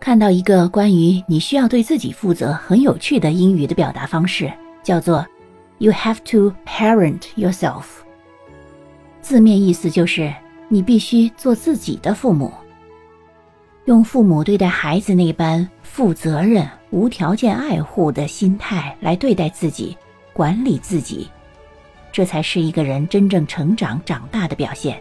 看到一个关于你需要对自己负责很有趣的英语的表达方式叫做 you have to parent yourself 字面意思就是你必须做自己的父母。用父母对待孩子那般负责任无条件爱护的心态来对待自己管理自己这才是一个人真正成长长大的表现。